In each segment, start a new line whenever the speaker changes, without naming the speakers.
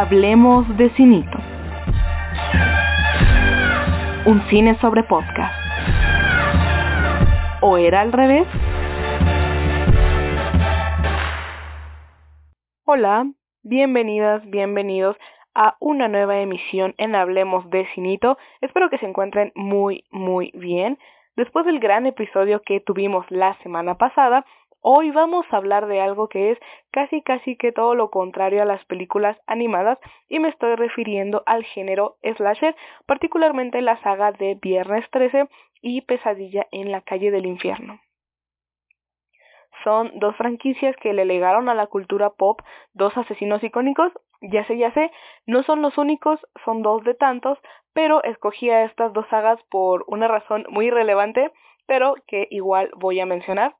Hablemos de Cinito. Un cine sobre podcast. ¿O era al revés? Hola, bienvenidas, bienvenidos a una nueva emisión en Hablemos de Cinito. Espero que se encuentren muy, muy bien. Después del gran episodio que tuvimos la semana pasada, Hoy vamos a hablar de algo que es casi casi que todo lo contrario a las películas animadas y me estoy refiriendo al género slasher, particularmente la saga de Viernes 13 y Pesadilla en la calle del infierno. Son dos franquicias que le legaron a la cultura pop dos asesinos icónicos, ya sé, ya sé, no son los únicos, son dos de tantos, pero escogí a estas dos sagas por una razón muy relevante, pero que igual voy a mencionar.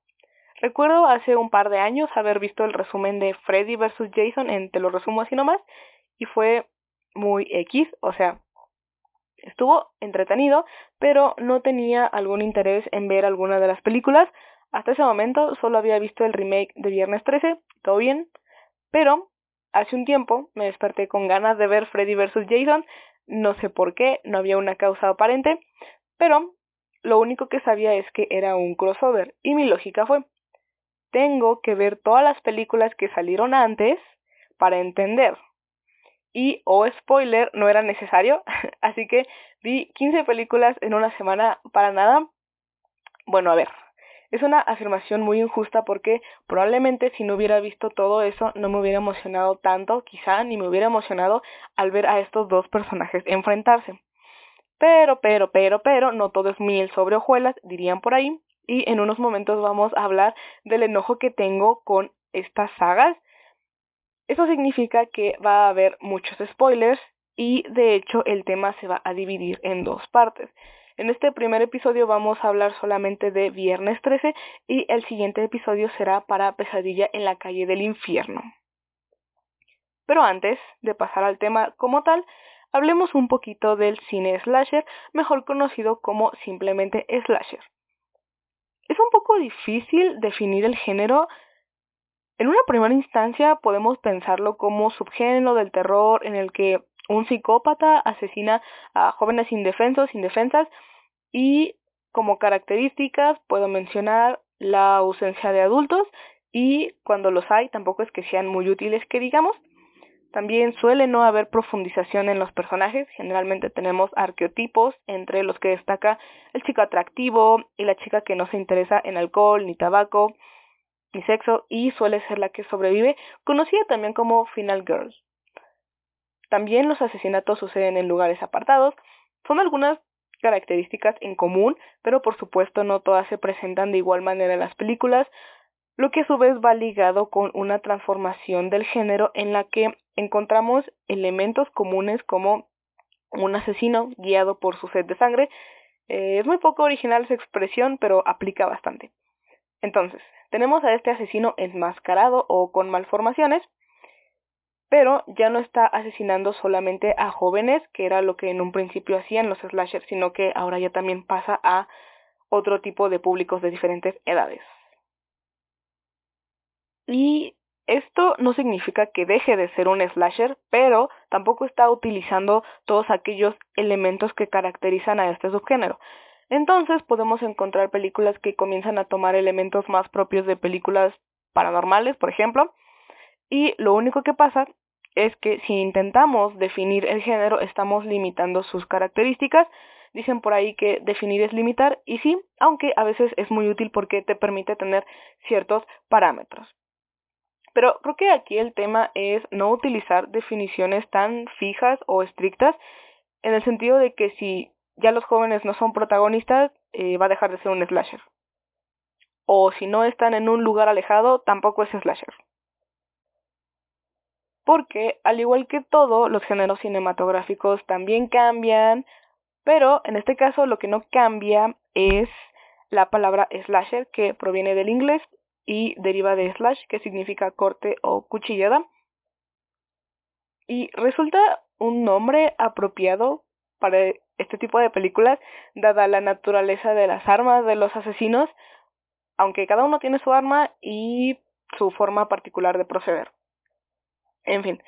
Recuerdo hace un par de años haber visto el resumen de Freddy vs. Jason en Te lo resumo así nomás y fue muy X, o sea, estuvo entretenido, pero no tenía algún interés en ver alguna de las películas. Hasta ese momento solo había visto el remake de Viernes 13, todo bien, pero hace un tiempo me desperté con ganas de ver Freddy vs. Jason, no sé por qué, no había una causa aparente, pero lo único que sabía es que era un crossover y mi lógica fue, tengo que ver todas las películas que salieron antes para entender. Y, o spoiler, no era necesario, así que vi 15 películas en una semana para nada. Bueno, a ver, es una afirmación muy injusta porque probablemente si no hubiera visto todo eso no me hubiera emocionado tanto, quizá ni me hubiera emocionado al ver a estos dos personajes enfrentarse. Pero, pero, pero, pero, no todo es miel sobre hojuelas, dirían por ahí y en unos momentos vamos a hablar del enojo que tengo con estas sagas. Eso significa que va a haber muchos spoilers y de hecho el tema se va a dividir en dos partes. En este primer episodio vamos a hablar solamente de Viernes 13 y el siguiente episodio será para Pesadilla en la calle del infierno. Pero antes de pasar al tema como tal, hablemos un poquito del cine slasher, mejor conocido como simplemente slasher. Es un poco difícil definir el género. En una primera instancia podemos pensarlo como subgénero del terror en el que un psicópata asesina a jóvenes indefensos, indefensas y como características puedo mencionar la ausencia de adultos y cuando los hay tampoco es que sean muy útiles que digamos. También suele no haber profundización en los personajes, generalmente tenemos arqueotipos entre los que destaca el chico atractivo y la chica que no se interesa en alcohol, ni tabaco, ni sexo y suele ser la que sobrevive, conocida también como Final Girl. También los asesinatos suceden en lugares apartados, son algunas características en común, pero por supuesto no todas se presentan de igual manera en las películas, lo que a su vez va ligado con una transformación del género en la que encontramos elementos comunes como un asesino guiado por su sed de sangre. Eh, es muy poco original esa expresión, pero aplica bastante. Entonces, tenemos a este asesino enmascarado o con malformaciones, pero ya no está asesinando solamente a jóvenes, que era lo que en un principio hacían los slashers, sino que ahora ya también pasa a otro tipo de públicos de diferentes edades. Y esto no significa que deje de ser un slasher, pero tampoco está utilizando todos aquellos elementos que caracterizan a este subgénero. Entonces podemos encontrar películas que comienzan a tomar elementos más propios de películas paranormales, por ejemplo, y lo único que pasa es que si intentamos definir el género estamos limitando sus características. Dicen por ahí que definir es limitar y sí, aunque a veces es muy útil porque te permite tener ciertos parámetros. Pero creo que aquí el tema es no utilizar definiciones tan fijas o estrictas en el sentido de que si ya los jóvenes no son protagonistas, eh, va a dejar de ser un slasher. O si no están en un lugar alejado, tampoco es slasher. Porque, al igual que todo, los géneros cinematográficos también cambian, pero en este caso lo que no cambia es la palabra slasher, que proviene del inglés y deriva de slash, que significa corte o cuchillada. Y resulta un nombre apropiado para este tipo de películas, dada la naturaleza de las armas de los asesinos, aunque cada uno tiene su arma y su forma particular de proceder. En fin,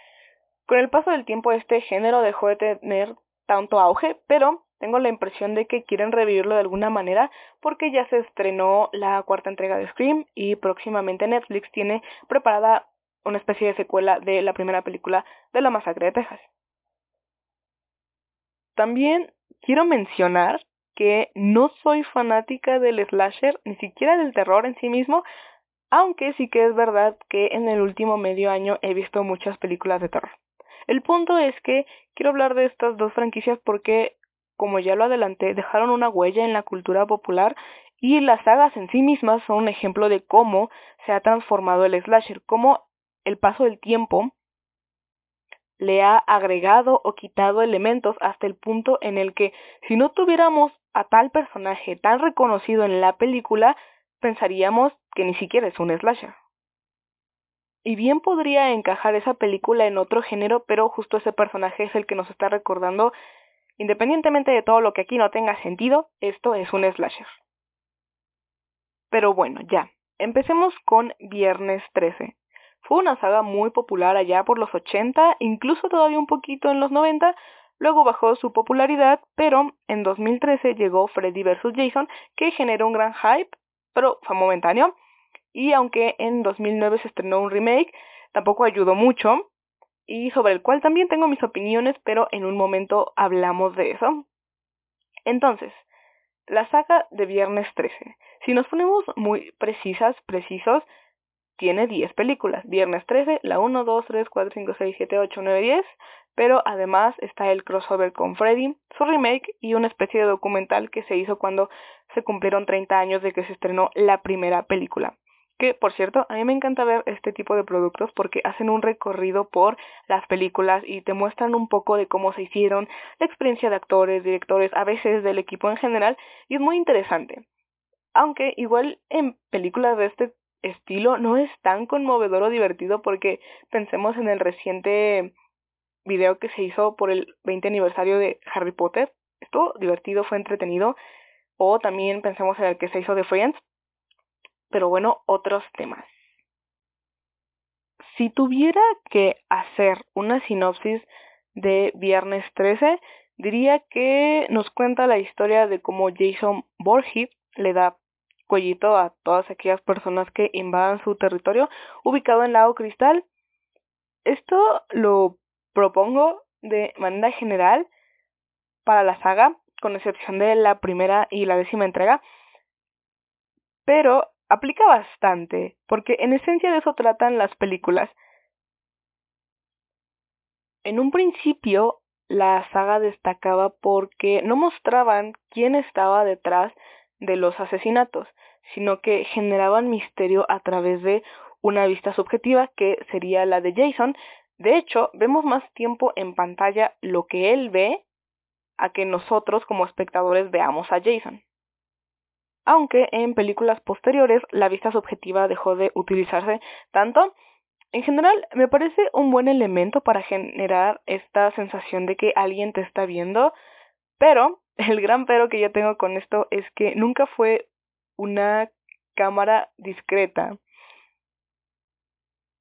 Con el paso del tiempo este género dejó de tener tanto auge, pero tengo la impresión de que quieren revivirlo de alguna manera porque ya se estrenó la cuarta entrega de Scream y próximamente Netflix tiene preparada una especie de secuela de la primera película de la masacre de Texas. También quiero mencionar que no soy fanática del slasher, ni siquiera del terror en sí mismo, aunque sí que es verdad que en el último medio año he visto muchas películas de terror. El punto es que quiero hablar de estas dos franquicias porque, como ya lo adelanté, dejaron una huella en la cultura popular y las sagas en sí mismas son un ejemplo de cómo se ha transformado el slasher, cómo el paso del tiempo le ha agregado o quitado elementos hasta el punto en el que si no tuviéramos a tal personaje tan reconocido en la película, pensaríamos que ni siquiera es un slasher. Y bien podría encajar esa película en otro género, pero justo ese personaje es el que nos está recordando, independientemente de todo lo que aquí no tenga sentido, esto es un slasher. Pero bueno, ya. Empecemos con Viernes 13. Fue una saga muy popular allá por los 80, incluso todavía un poquito en los 90, luego bajó su popularidad, pero en 2013 llegó Freddy vs. Jason, que generó un gran hype, pero fue momentáneo, y aunque en 2009 se estrenó un remake, tampoco ayudó mucho, y sobre el cual también tengo mis opiniones, pero en un momento hablamos de eso. Entonces, la saga de Viernes 13. Si nos ponemos muy precisas, precisos, tiene 10 películas. Viernes 13, la 1, 2, 3, 4, 5, 6, 7, 8, 9, 10. Pero además está el crossover con Freddy, su remake y una especie de documental que se hizo cuando se cumplieron 30 años de que se estrenó la primera película. Que, por cierto, a mí me encanta ver este tipo de productos porque hacen un recorrido por las películas y te muestran un poco de cómo se hicieron, la experiencia de actores, directores, a veces del equipo en general, y es muy interesante. Aunque igual en películas de este estilo no es tan conmovedor o divertido porque pensemos en el reciente video que se hizo por el 20 aniversario de Harry Potter. Estuvo divertido, fue entretenido. O también pensemos en el que se hizo de Friends. Pero bueno, otros temas. Si tuviera que hacer una sinopsis de Viernes 13, diría que nos cuenta la historia de cómo Jason Voorhees le da cuellito a todas aquellas personas que invadan su territorio ubicado en Lago Cristal. Esto lo propongo de manera general para la saga, con excepción de la primera y la décima entrega, pero aplica bastante, porque en esencia de eso tratan las películas. En un principio, la saga destacaba porque no mostraban quién estaba detrás de los asesinatos, sino que generaban misterio a través de una vista subjetiva que sería la de Jason. De hecho, vemos más tiempo en pantalla lo que él ve a que nosotros como espectadores veamos a Jason. Aunque en películas posteriores la vista subjetiva dejó de utilizarse tanto, en general me parece un buen elemento para generar esta sensación de que alguien te está viendo, pero el gran pero que yo tengo con esto es que nunca fue una cámara discreta.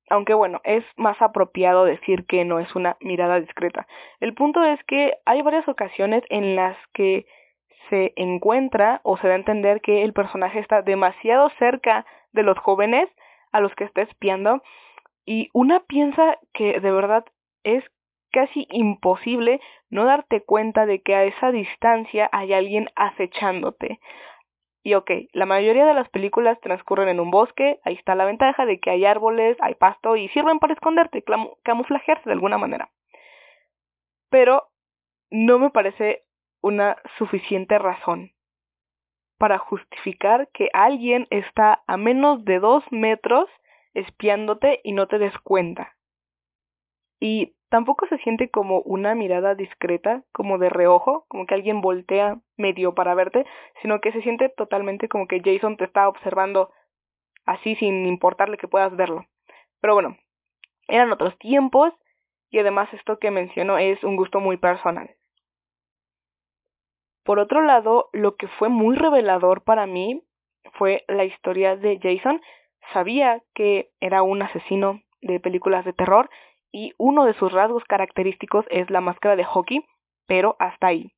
Aunque bueno, es más apropiado decir que no es una mirada discreta. El punto es que hay varias ocasiones en las que se encuentra o se da a entender que el personaje está demasiado cerca de los jóvenes a los que está espiando y una piensa que de verdad es casi imposible no darte cuenta de que a esa distancia hay alguien acechándote. Y ok, la mayoría de las películas transcurren en un bosque, ahí está la ventaja de que hay árboles, hay pasto y sirven para esconderte, camuflajearse de alguna manera. Pero no me parece una suficiente razón para justificar que alguien está a menos de dos metros espiándote y no te des cuenta. Y tampoco se siente como una mirada discreta, como de reojo, como que alguien voltea medio para verte, sino que se siente totalmente como que Jason te está observando así sin importarle que puedas verlo. Pero bueno, eran otros tiempos y además esto que menciono es un gusto muy personal. Por otro lado, lo que fue muy revelador para mí fue la historia de Jason. Sabía que era un asesino de películas de terror y uno de sus rasgos característicos es la máscara de hockey, pero hasta ahí.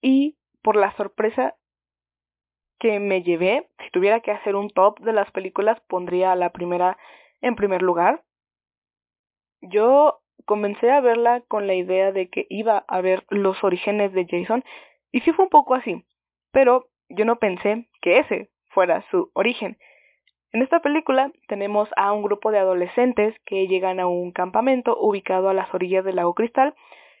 Y por la sorpresa que me llevé, si tuviera que hacer un top de las películas, pondría la primera en primer lugar. Yo comencé a verla con la idea de que iba a ver los orígenes de Jason, y sí fue un poco así, pero yo no pensé que ese fuera su origen. En esta película tenemos a un grupo de adolescentes que llegan a un campamento ubicado a las orillas del lago Cristal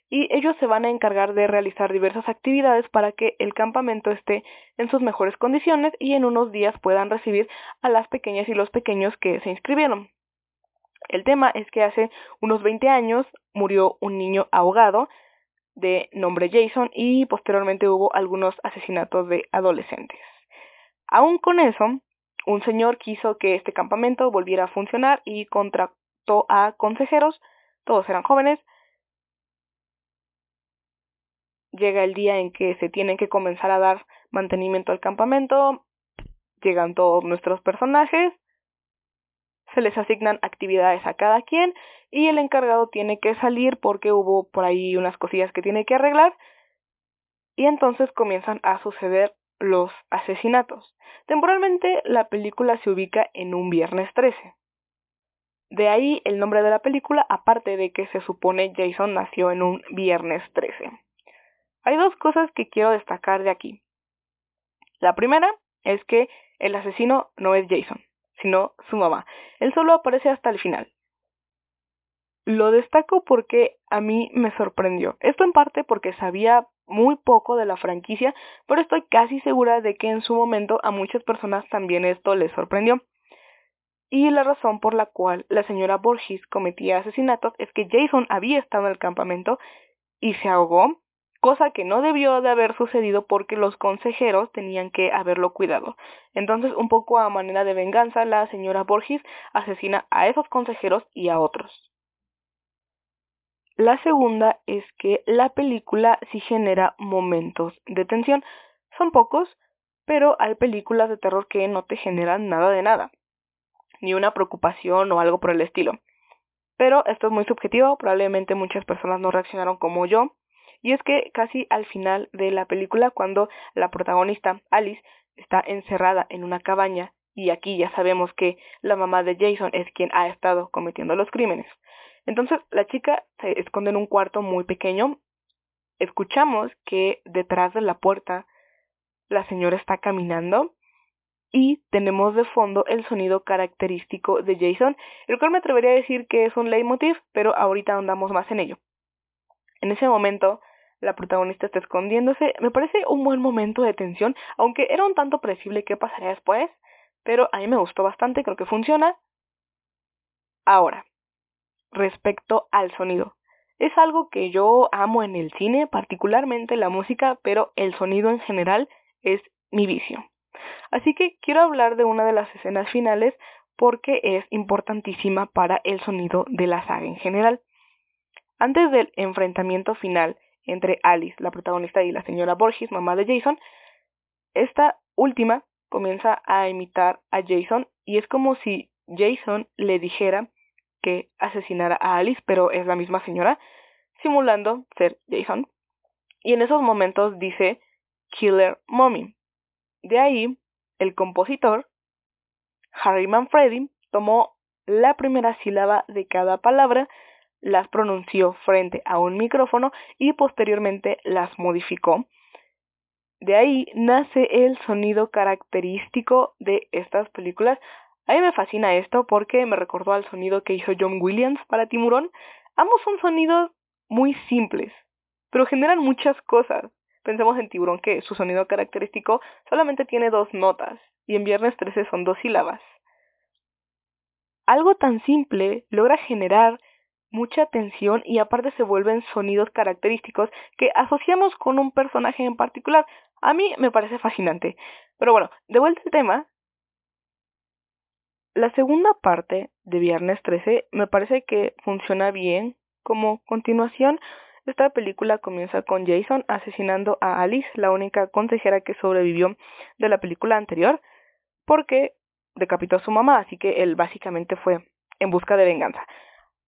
y ellos se van a encargar de realizar diversas actividades para que el campamento esté en sus mejores condiciones y en unos días puedan recibir a las pequeñas y los pequeños que se inscribieron. El tema es que hace unos 20 años murió un niño ahogado de nombre Jason y posteriormente hubo algunos asesinatos de adolescentes. Aún con eso, un señor quiso que este campamento volviera a funcionar y contrató a consejeros, todos eran jóvenes. Llega el día en que se tiene que comenzar a dar mantenimiento al campamento, llegan todos nuestros personajes, se les asignan actividades a cada quien y el encargado tiene que salir porque hubo por ahí unas cosillas que tiene que arreglar y entonces comienzan a suceder los asesinatos. Temporalmente la película se ubica en un viernes 13. De ahí el nombre de la película, aparte de que se supone Jason nació en un viernes 13. Hay dos cosas que quiero destacar de aquí. La primera es que el asesino no es Jason, sino su mamá. Él solo aparece hasta el final. Lo destaco porque a mí me sorprendió. Esto en parte porque sabía muy poco de la franquicia, pero estoy casi segura de que en su momento a muchas personas también esto les sorprendió. Y la razón por la cual la señora Borges cometía asesinatos es que Jason había estado en el campamento y se ahogó, cosa que no debió de haber sucedido porque los consejeros tenían que haberlo cuidado. Entonces, un poco a manera de venganza, la señora Borges asesina a esos consejeros y a otros. La segunda es que la película sí genera momentos de tensión. Son pocos, pero hay películas de terror que no te generan nada de nada, ni una preocupación o algo por el estilo. Pero esto es muy subjetivo, probablemente muchas personas no reaccionaron como yo, y es que casi al final de la película, cuando la protagonista, Alice, está encerrada en una cabaña, y aquí ya sabemos que la mamá de Jason es quien ha estado cometiendo los crímenes. Entonces la chica se esconde en un cuarto muy pequeño. Escuchamos que detrás de la puerta la señora está caminando y tenemos de fondo el sonido característico de Jason, el cual me atrevería a decir que es un leitmotiv, pero ahorita andamos más en ello. En ese momento, la protagonista está escondiéndose, me parece un buen momento de tensión, aunque era un tanto predecible qué pasaría después, pero a mí me gustó bastante, creo que funciona. Ahora, respecto al sonido. Es algo que yo amo en el cine, particularmente la música, pero el sonido en general es mi vicio. Así que quiero hablar de una de las escenas finales porque es importantísima para el sonido de la saga en general. Antes del enfrentamiento final entre Alice, la protagonista, y la señora Borges, mamá de Jason, esta última comienza a imitar a Jason y es como si Jason le dijera que asesinara a Alice, pero es la misma señora, simulando ser Jason. Y en esos momentos dice Killer Mommy. De ahí, el compositor, Harry Manfredi, tomó la primera sílaba de cada palabra, las pronunció frente a un micrófono y posteriormente las modificó. De ahí nace el sonido característico de estas películas, a mí me fascina esto porque me recordó al sonido que hizo John Williams para Timurón. Ambos son sonidos muy simples, pero generan muchas cosas. Pensemos en Tiburón que su sonido característico solamente tiene dos notas y en Viernes 13 son dos sílabas. Algo tan simple logra generar mucha tensión y aparte se vuelven sonidos característicos que asociamos con un personaje en particular. A mí me parece fascinante. Pero bueno, de vuelta al tema, la segunda parte de Viernes 13 me parece que funciona bien. Como continuación, esta película comienza con Jason asesinando a Alice, la única consejera que sobrevivió de la película anterior, porque decapitó a su mamá, así que él básicamente fue en busca de venganza.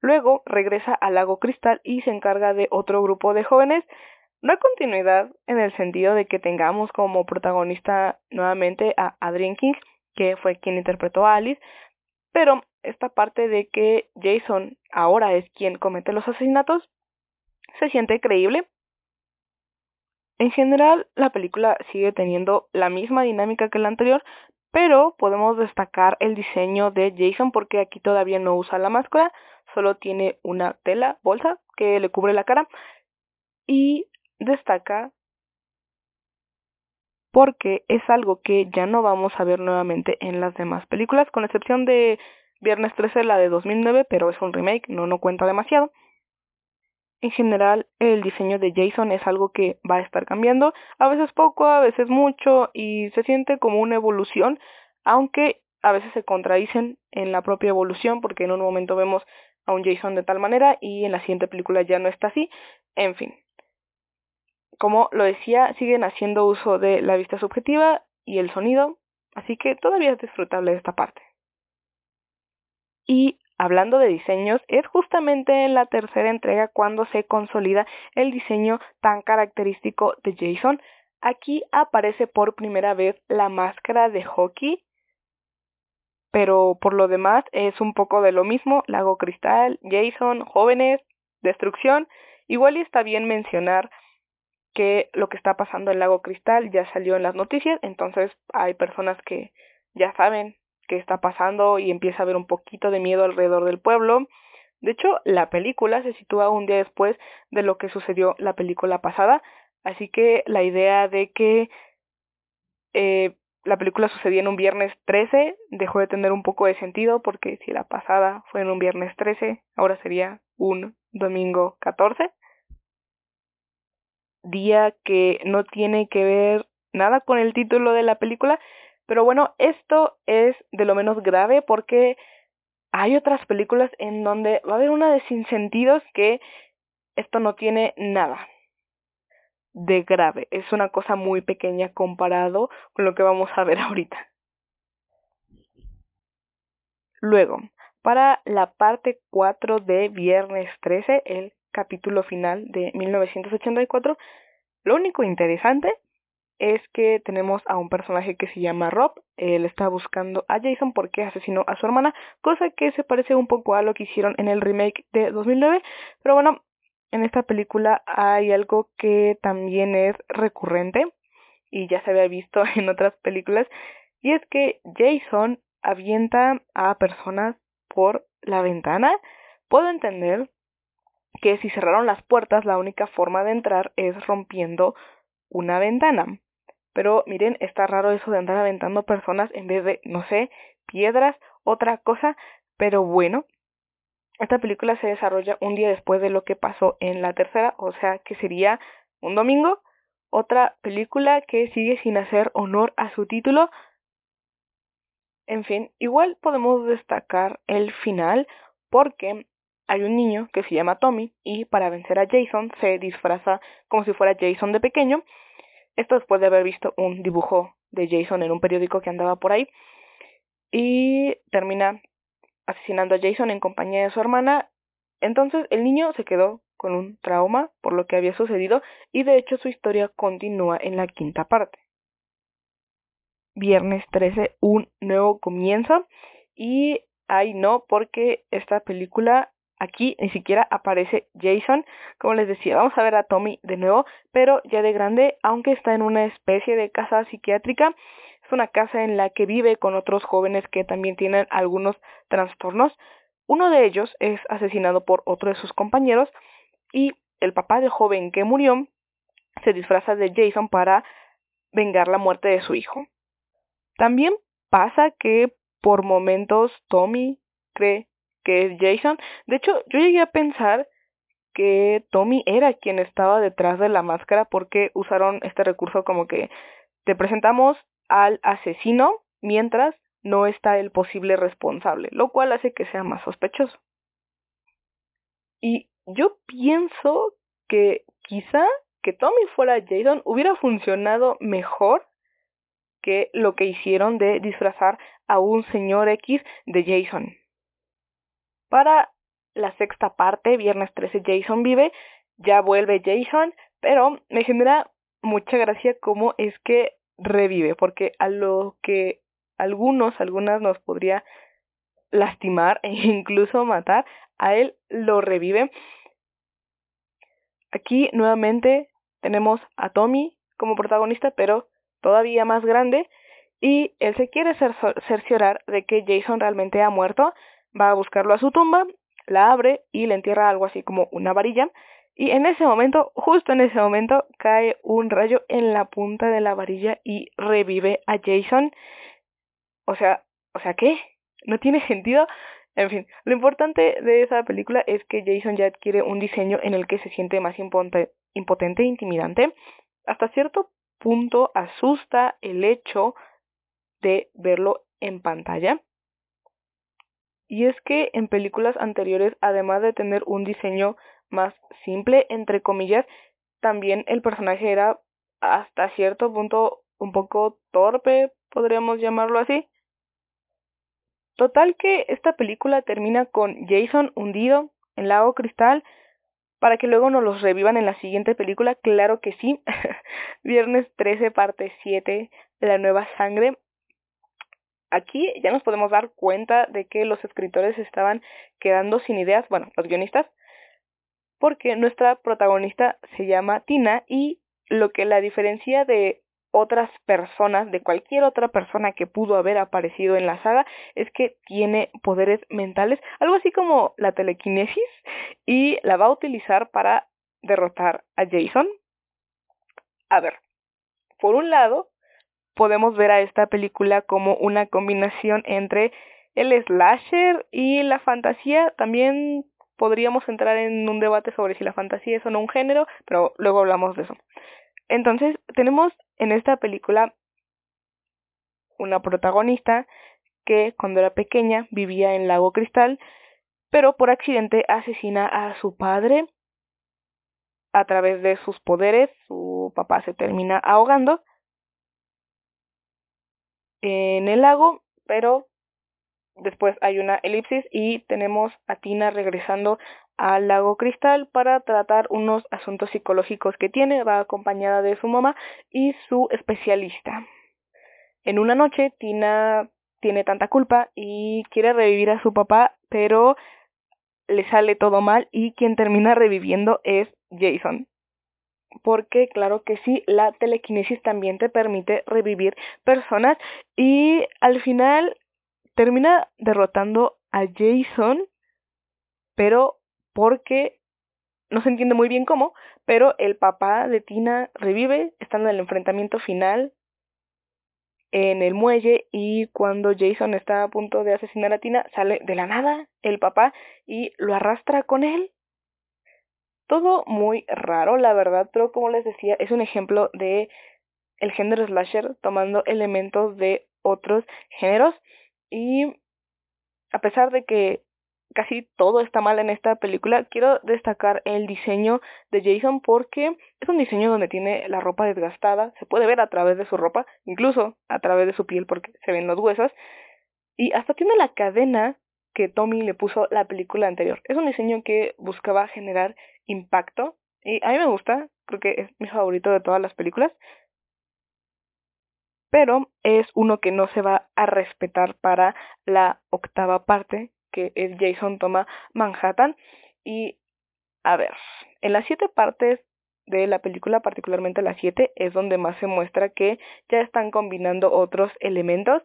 Luego regresa al lago Cristal y se encarga de otro grupo de jóvenes. No hay continuidad en el sentido de que tengamos como protagonista nuevamente a Adrian King, que fue quien interpretó a Alice, pero esta parte de que Jason ahora es quien comete los asesinatos se siente creíble. En general, la película sigue teniendo la misma dinámica que la anterior, pero podemos destacar el diseño de Jason porque aquí todavía no usa la máscara, solo tiene una tela, bolsa, que le cubre la cara y destaca porque es algo que ya no vamos a ver nuevamente en las demás películas, con excepción de Viernes 13, la de 2009, pero es un remake, no, no cuenta demasiado. En general, el diseño de Jason es algo que va a estar cambiando, a veces poco, a veces mucho, y se siente como una evolución, aunque a veces se contradicen en la propia evolución, porque en un momento vemos a un Jason de tal manera y en la siguiente película ya no está así, en fin. Como lo decía, siguen haciendo uso de la vista subjetiva y el sonido, así que todavía es disfrutable esta parte. Y hablando de diseños, es justamente en la tercera entrega cuando se consolida el diseño tan característico de Jason. Aquí aparece por primera vez la máscara de hockey pero por lo demás es un poco de lo mismo, Lago Cristal, Jason, jóvenes, destrucción. Igual y está bien mencionar que lo que está pasando en Lago Cristal ya salió en las noticias, entonces hay personas que ya saben qué está pasando y empieza a haber un poquito de miedo alrededor del pueblo. De hecho, la película se sitúa un día después de lo que sucedió la película pasada, así que la idea de que eh, la película sucedía en un viernes 13, dejó de tener un poco de sentido porque si la pasada fue en un viernes 13, ahora sería un domingo 14. Día que no tiene que ver nada con el título de la película, pero bueno, esto es de lo menos grave porque hay otras películas en donde va a haber una de sin sentidos que esto no tiene nada de grave. Es una cosa muy pequeña comparado con lo que vamos a ver ahorita. Luego, para la parte 4 de Viernes 13, el capítulo final de 1984, lo único interesante es que tenemos a un personaje que se llama Rob. Él está buscando a Jason porque asesinó a su hermana, cosa que se parece un poco a lo que hicieron en el remake de 2009. Pero bueno, en esta película hay algo que también es recurrente y ya se había visto en otras películas y es que Jason avienta a personas por la ventana. Puedo entender que si cerraron las puertas la única forma de entrar es rompiendo una ventana. Pero miren, está raro eso de andar aventando personas en vez de, no sé, piedras, otra cosa, pero bueno, esta película se desarrolla un día después de lo que pasó en la tercera, o sea que sería un domingo. Otra película que sigue sin hacer honor a su título. En fin, igual podemos destacar el final porque hay un niño que se llama Tommy y para vencer a Jason se disfraza como si fuera Jason de pequeño. Esto después de haber visto un dibujo de Jason en un periódico que andaba por ahí. Y termina asesinando a Jason en compañía de su hermana. Entonces el niño se quedó con un trauma por lo que había sucedido y de hecho su historia continúa en la quinta parte. Viernes 13, un nuevo comienzo y ay no, porque esta película aquí ni siquiera aparece Jason. Como les decía, vamos a ver a Tommy de nuevo, pero ya de grande, aunque está en una especie de casa psiquiátrica es una casa en la que vive con otros jóvenes que también tienen algunos trastornos. Uno de ellos es asesinado por otro de sus compañeros y el papá del joven que murió se disfraza de Jason para vengar la muerte de su hijo. También pasa que por momentos Tommy cree que es Jason. De hecho, yo llegué a pensar que Tommy era quien estaba detrás de la máscara porque usaron este recurso como que te presentamos al asesino mientras no está el posible responsable, lo cual hace que sea más sospechoso. Y yo pienso que quizá que Tommy fuera Jason hubiera funcionado mejor que lo que hicieron de disfrazar a un señor X de Jason. Para la sexta parte, viernes 13 Jason vive, ya vuelve Jason, pero me genera mucha gracia cómo es que revive, porque a lo que algunos, algunas nos podría lastimar e incluso matar, a él lo revive. Aquí nuevamente tenemos a Tommy como protagonista, pero todavía más grande, y él se quiere cerciorar de que Jason realmente ha muerto, va a buscarlo a su tumba, la abre y le entierra algo así como una varilla, y en ese momento, justo en ese momento, cae un rayo en la punta de la varilla y revive a Jason. O sea, o sea, ¿qué? No tiene sentido. En fin, lo importante de esa película es que Jason ya adquiere un diseño en el que se siente más impotente e intimidante. Hasta cierto punto asusta el hecho de verlo en pantalla. Y es que en películas anteriores, además de tener un diseño más simple, entre comillas, también el personaje era hasta cierto punto un poco torpe, podríamos llamarlo así. Total que esta película termina con Jason hundido en lago cristal para que luego nos los revivan en la siguiente película, claro que sí. Viernes 13, parte 7, La Nueva Sangre. Aquí ya nos podemos dar cuenta de que los escritores estaban quedando sin ideas, bueno, los guionistas, porque nuestra protagonista se llama Tina y lo que la diferencia de otras personas, de cualquier otra persona que pudo haber aparecido en la saga, es que tiene poderes mentales, algo así como la telequinesis, y la va a utilizar para derrotar a Jason. A ver, por un lado, podemos ver a esta película como una combinación entre el slasher y la fantasía, también podríamos entrar en un debate sobre si la fantasía es o no un género, pero luego hablamos de eso. Entonces, tenemos en esta película una protagonista que cuando era pequeña vivía en Lago Cristal, pero por accidente asesina a su padre a través de sus poderes, su papá se termina ahogando en el lago, pero Después hay una elipsis y tenemos a Tina regresando al lago Cristal para tratar unos asuntos psicológicos que tiene. Va acompañada de su mamá y su especialista. En una noche, Tina tiene tanta culpa y quiere revivir a su papá, pero le sale todo mal y quien termina reviviendo es Jason. Porque claro que sí, la telequinesis también te permite revivir personas y al final termina derrotando a Jason, pero porque no se entiende muy bien cómo, pero el papá de Tina revive, estando en el enfrentamiento final en el muelle y cuando Jason está a punto de asesinar a Tina, sale de la nada el papá y lo arrastra con él. Todo muy raro, la verdad, pero como les decía, es un ejemplo de el género slasher tomando elementos de otros géneros y a pesar de que casi todo está mal en esta película, quiero destacar el diseño de Jason porque es un diseño donde tiene la ropa desgastada, se puede ver a través de su ropa, incluso a través de su piel porque se ven los huesos, y hasta tiene la cadena que Tommy le puso la película anterior. Es un diseño que buscaba generar impacto y a mí me gusta, creo que es mi favorito de todas las películas, pero es uno que no se va a respetar para la octava parte, que es Jason toma Manhattan. Y, a ver, en las siete partes de la película, particularmente las siete, es donde más se muestra que ya están combinando otros elementos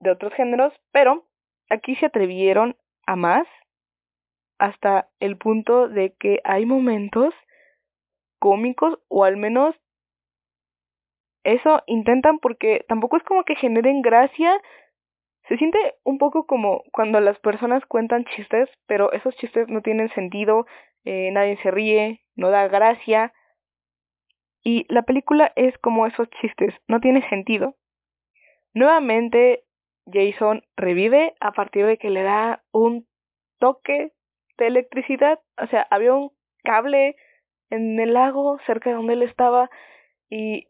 de otros géneros, pero aquí se atrevieron a más hasta el punto de que hay momentos cómicos o al menos eso intentan porque tampoco es como que generen gracia. Se siente un poco como cuando las personas cuentan chistes, pero esos chistes no tienen sentido, eh, nadie se ríe, no da gracia. Y la película es como esos chistes, no tiene sentido. Nuevamente Jason revive a partir de que le da un toque de electricidad, o sea, había un cable en el lago cerca de donde él estaba y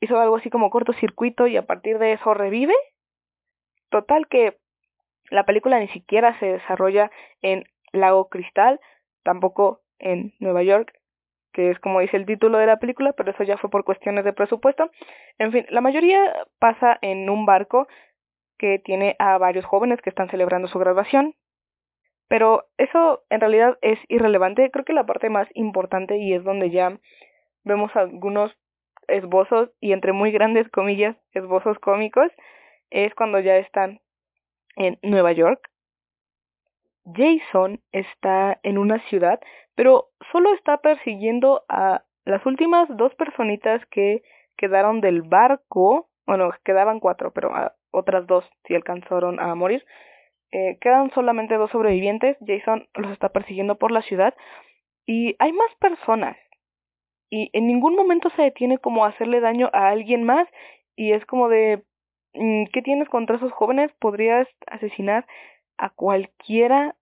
hizo algo así como cortocircuito y a partir de eso revive. Total que la película ni siquiera se desarrolla en Lago Cristal, tampoco en Nueva York, que es como dice el título de la película, pero eso ya fue por cuestiones de presupuesto. En fin, la mayoría pasa en un barco que tiene a varios jóvenes que están celebrando su graduación. Pero eso en realidad es irrelevante. Creo que la parte más importante y es donde ya vemos algunos esbozos y entre muy grandes comillas esbozos cómicos es cuando ya están en Nueva York. Jason está en una ciudad, pero solo está persiguiendo a las últimas dos personitas que quedaron del barco. Bueno, quedaban cuatro, pero a otras dos sí alcanzaron a morir. Eh, quedan solamente dos sobrevivientes. Jason los está persiguiendo por la ciudad. Y hay más personas. Y en ningún momento se detiene como hacerle daño a alguien más. Y es como de, mm, ¿qué tienes contra esos jóvenes? Podrías asesinar a cualquiera.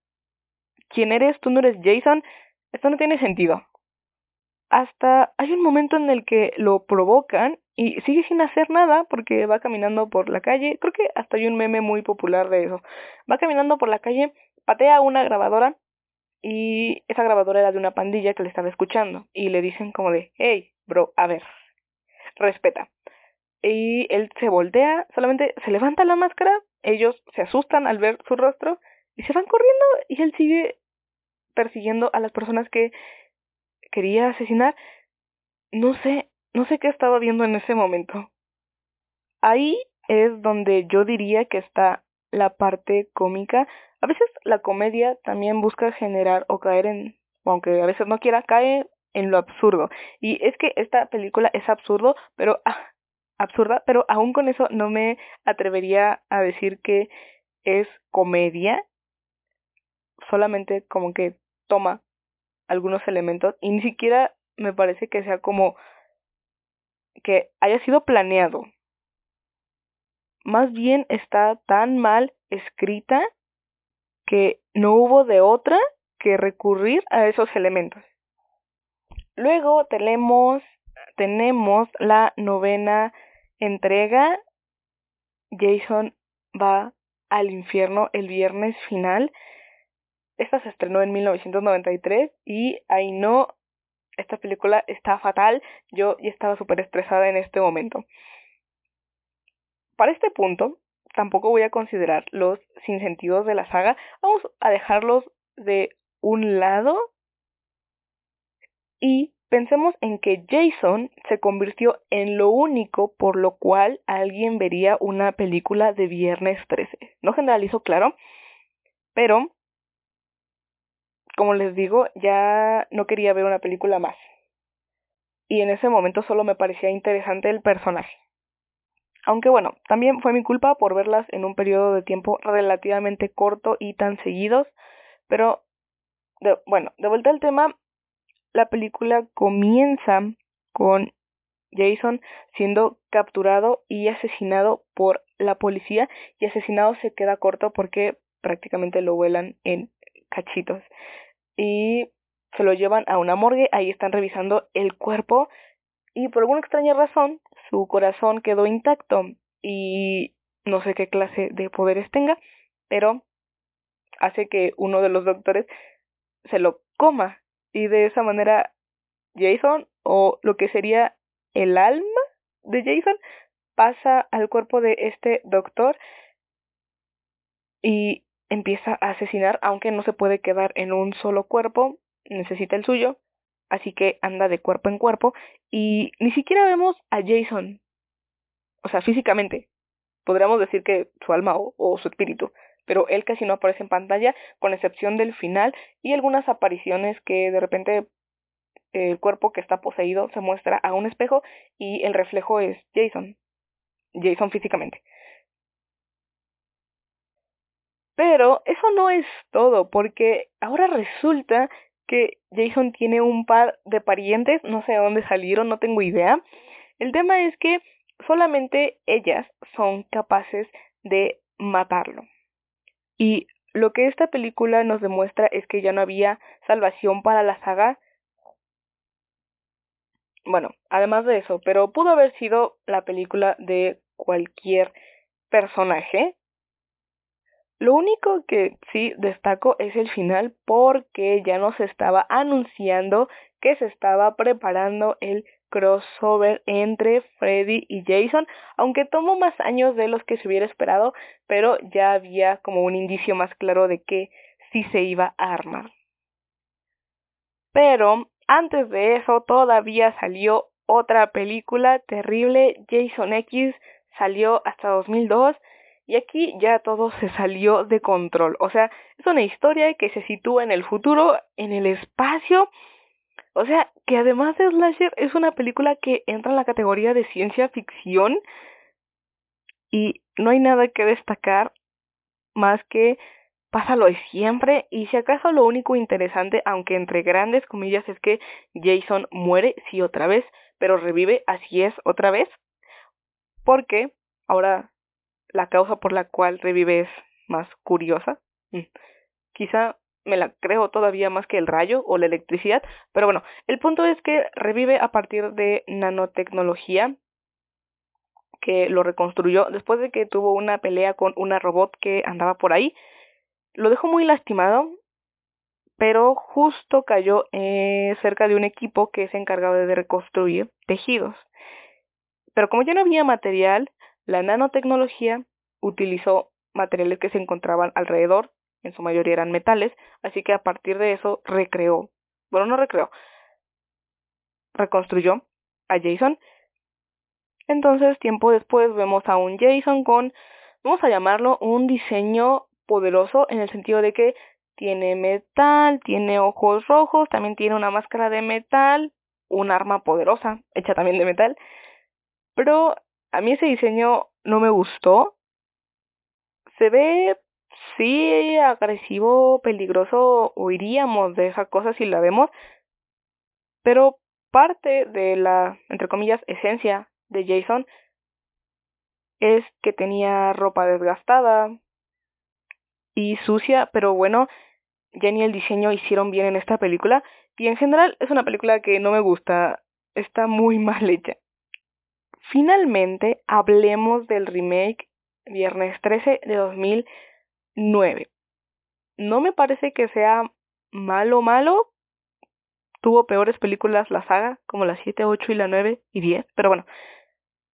¿Quién eres? Tú no eres Jason. Esto no tiene sentido. Hasta hay un momento en el que lo provocan y sigue sin hacer nada porque va caminando por la calle. Creo que hasta hay un meme muy popular de eso. Va caminando por la calle, patea una grabadora y esa grabadora era de una pandilla que le estaba escuchando y le dicen como de, hey, bro, a ver, respeta. Y él se voltea, solamente se levanta la máscara, ellos se asustan al ver su rostro y se van corriendo y él sigue persiguiendo a las personas que quería asesinar. No sé, no sé qué estaba viendo en ese momento. Ahí es donde yo diría que está la parte cómica. A veces la comedia también busca generar o caer en, aunque a veces no quiera, cae en lo absurdo. Y es que esta película es absurdo, pero ah, absurda, pero aún con eso no me atrevería a decir que es comedia. Solamente como que toma algunos elementos y ni siquiera me parece que sea como que haya sido planeado. Más bien está tan mal escrita que no hubo de otra que recurrir a esos elementos. Luego tenemos, tenemos la novena entrega. Jason va al infierno el viernes final. Esta se estrenó en 1993 y ahí no esta película está fatal, yo ya estaba súper estresada en este momento. Para este punto, tampoco voy a considerar los sinsentidos de la saga, vamos a dejarlos de un lado y pensemos en que Jason se convirtió en lo único por lo cual alguien vería una película de Viernes 13. No generalizo, claro, pero como les digo, ya no quería ver una película más. Y en ese momento solo me parecía interesante el personaje. Aunque bueno, también fue mi culpa por verlas en un periodo de tiempo relativamente corto y tan seguidos. Pero, bueno, de vuelta al tema, la película comienza con Jason siendo capturado y asesinado por la policía y asesinado se queda corto porque prácticamente lo vuelan en cachitos y se lo llevan a una morgue, ahí están revisando el cuerpo y por alguna extraña razón su corazón quedó intacto y no sé qué clase de poderes tenga, pero hace que uno de los doctores se lo coma. Y de esa manera Jason o lo que sería el alma de Jason pasa al cuerpo de este doctor y empieza a asesinar, aunque no se puede quedar en un solo cuerpo, necesita el suyo, así que anda de cuerpo en cuerpo y ni siquiera vemos a Jason, o sea, físicamente, podríamos decir que su alma o, su espíritu, pero él casi no aparece en pantalla, con excepción del final y algunas apariciones que de repente el cuerpo que está poseído se muestra a un espejo y el reflejo es Jason, Jason físicamente. Pero eso no es todo, porque ahora resulta que Jason tiene un par de parientes, no sé de dónde salieron, no tengo idea. El tema es que solamente ellas son capaces de matarlo. Y lo que esta película nos demuestra es que ya no había salvación para la saga. Bueno, además de eso, pero pudo haber sido la película de cualquier personaje Lo único que sí destaco es el final porque ya nos estaba anunciando que se estaba preparando el crossover entre Freddy y Jason, aunque tomó más años de los que se hubiera esperado, pero ya había como un indicio más claro de que sí se iba a armar. Pero antes de eso todavía salió otra película terrible, Jason X, salió hasta 2002 y aquí ya todo se salió de control. O sea, es una historia que se sitúa en el futuro, en el espacio. O sea, que además de Slasher es una película que entra en la categoría de ciencia ficción y no hay nada que destacar más que pásalo de siempre y si acaso lo único interesante, aunque entre grandes comillas, es que Jason muere sí otra vez, pero revive así es otra vez, porque ahora la causa por la cual revive es más curiosa. Mm. Quizá me la creo todavía más que el rayo o la electricidad, pero bueno, el punto es que revive a partir de nanotecnología que lo reconstruyó después de que tuvo una pelea con una robot que andaba por ahí. Lo dejó muy lastimado, pero justo cayó eh, cerca de un equipo que se encargaba de reconstruir tejidos. Pero como ya no había material, la nanotecnología utilizó materiales que se encontraban alrededor, en su mayoría eran metales, así que a partir de eso recreó, bueno, no recreó, reconstruyó a Jason. Entonces, tiempo después vemos a un Jason con, vamos a llamarlo, un diseño poderoso en el sentido de que tiene metal, tiene ojos rojos, también tiene una máscara de metal, un arma poderosa hecha también de metal, pero a mí ese diseño no me gustó. Se ve, sí, agresivo, peligroso, oiríamos de esa cosa si la vemos, pero parte de la, entre comillas, esencia de Jason es que tenía ropa desgastada y sucia, pero bueno, ya ni el diseño hicieron bien en esta película y en general es una película que no me gusta, está muy mal hecha. Finalmente, hablemos del remake Viernes 13 de 2009. No me parece que sea malo malo. Tuvo peores películas la saga, como la 7, 8 y la 9 y 10, pero bueno,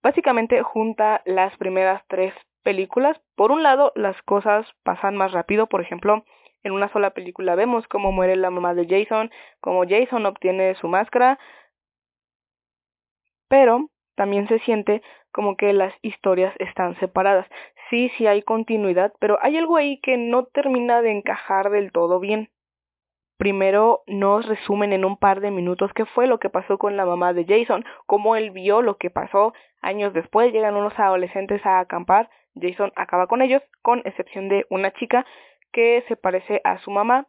básicamente junta las primeras tres películas. Por un lado, las cosas pasan más rápido, por ejemplo, en una sola película vemos cómo muere la mamá de Jason, cómo Jason obtiene su máscara, pero también se siente como que las historias están separadas. Sí, sí hay continuidad, pero hay algo ahí que no termina de encajar del todo bien. Primero nos resumen en un par de minutos qué fue lo que pasó con la mamá de Jason, cómo él vio lo que pasó. Años después llegan unos adolescentes a acampar, Jason acaba con ellos, con excepción de una chica que se parece a su mamá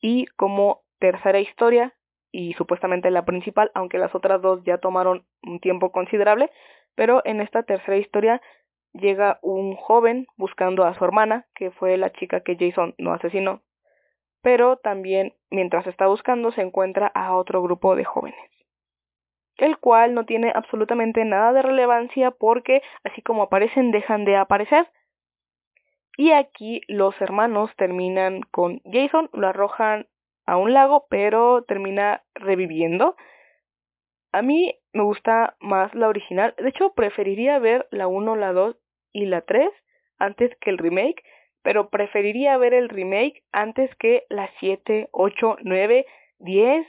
y como tercera historia y supuestamente la principal, aunque las otras dos ya tomaron un tiempo considerable, pero en esta tercera historia llega un joven buscando a su hermana, que fue la chica que Jason no asesinó, pero también mientras está buscando se encuentra a otro grupo de jóvenes, el cual no tiene absolutamente nada de relevancia porque así como aparecen dejan de aparecer. Y aquí los hermanos terminan con Jason, lo arrojan a un lago, pero termina reviviendo. A mí me gusta más la original. De hecho, preferiría ver la 1, la 2 y la 3 antes que el remake, pero preferiría ver el remake antes que la 7, 8, 9, 10.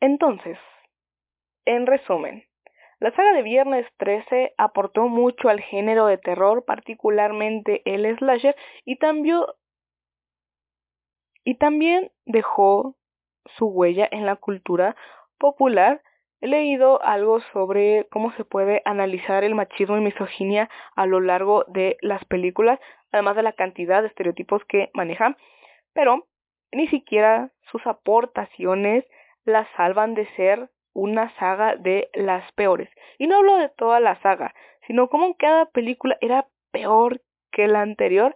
Entonces, en resumen, la saga de Viernes 13 aportó mucho al género de terror, particularmente el slasher, y también, y también dejó su huella en la cultura popular. He leído algo sobre cómo se puede analizar el machismo y misoginia a lo largo de las películas, además de la cantidad de estereotipos que manejan, pero ni siquiera sus aportaciones las salvan de ser una saga de las peores. Y no hablo de toda la saga, sino como cada película era peor que la anterior,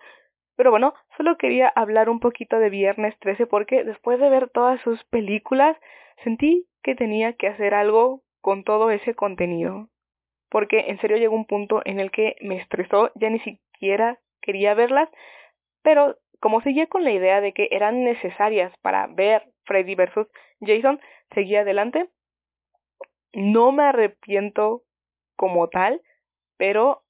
pero bueno, solo quería hablar un poquito de Viernes 13 porque después de ver todas sus películas sentí que tenía que hacer algo con todo ese contenido. Porque en serio llegó un punto en el que me estresó, ya ni siquiera quería verlas, pero como seguía con la idea de que eran necesarias para ver Freddy vs. Jason, seguía adelante. No me arrepiento como tal, pero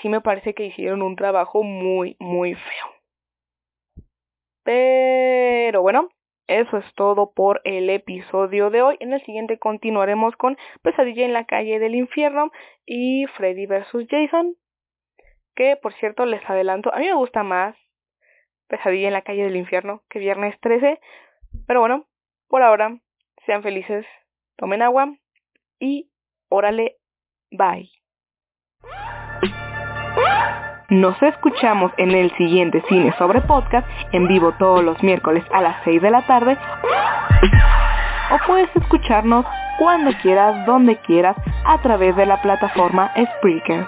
sí me parece que hicieron un trabajo muy, muy feo. Pero bueno, eso es todo por el episodio de hoy. En el siguiente continuaremos con Pesadilla en la calle del infierno y Freddy vs. Jason. Que por cierto les adelanto, a mí me gusta más Pesadilla en la calle del infierno que Viernes 13. Pero bueno, por ahora, sean felices, tomen agua y órale, bye. Nos escuchamos en el siguiente Cine sobre Podcast en vivo todos los miércoles a las 6 de la tarde o puedes escucharnos cuando quieras, donde quieras, a través de la plataforma Spreaker.